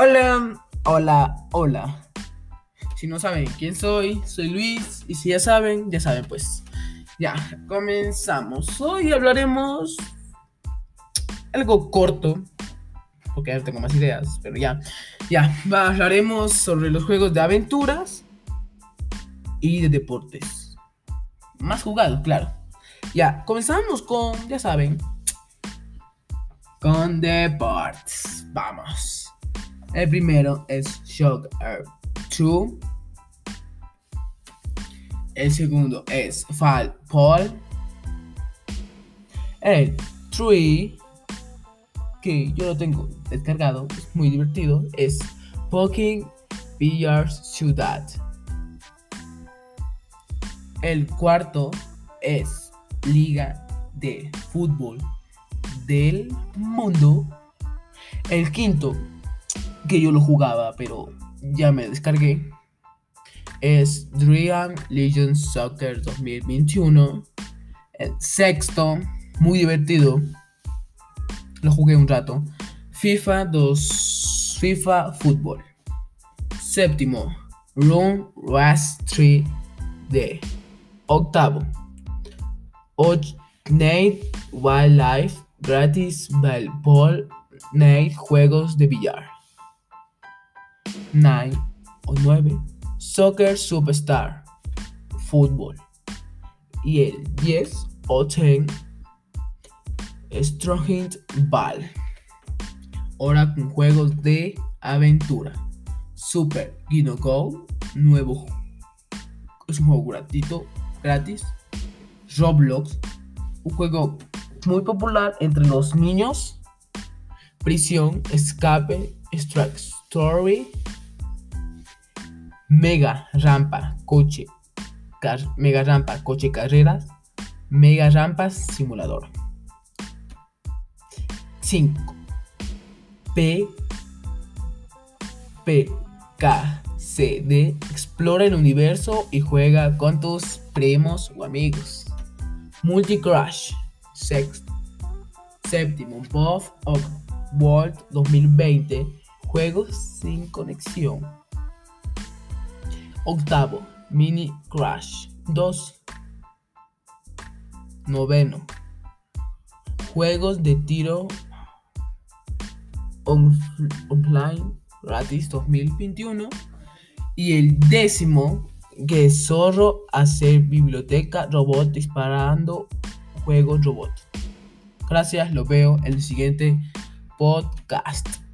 Hola, hola, hola. Si no saben quién soy, soy Luis. Y si ya saben, ya saben pues. Ya, comenzamos. Hoy hablaremos algo corto. Porque tengo más ideas, pero ya. Ya, hablaremos sobre los juegos de aventuras y de deportes. Más jugados, claro. Ya, comenzamos con, ya saben, con deportes. Vamos. El primero es Shock Air 2. El segundo es Fall Paul. El 3, que yo lo tengo descargado, es muy divertido, es Poking Billiard Ciudad. El cuarto es Liga de Fútbol del Mundo. El quinto que yo lo jugaba, pero ya me descargué. Es Dream Legends Soccer 2021. El sexto, muy divertido. Lo jugué un rato. FIFA 2, FIFA Fútbol. Séptimo, Run Rush 3D. Octavo, Nate Wildlife Gratis Ball Nate Juegos de Billar. 9 o 9, Soccer Superstar, fútbol. Y el 10 o 10, Stronging Ball. Ahora con juegos de aventura. Super Gino Go, nuevo. Es un juego gratuito, gratis. Roblox, un juego muy popular entre los niños. Prisión, Escape, Strike Story, Mega rampa, coche, mega rampa, coche carreras, mega rampas, simulador. 5. P, P, K, C, D. Explora el universo y juega con tus primos o amigos. Multi Crash. Sexto. Séptimo. Buff of World 2020. Juegos sin conexión. Octavo, Mini Crash 2. Noveno, Juegos de tiro online gratis 2021. Y el décimo, que Zorro hacer biblioteca robot disparando juegos robot. Gracias, lo veo en el siguiente podcast.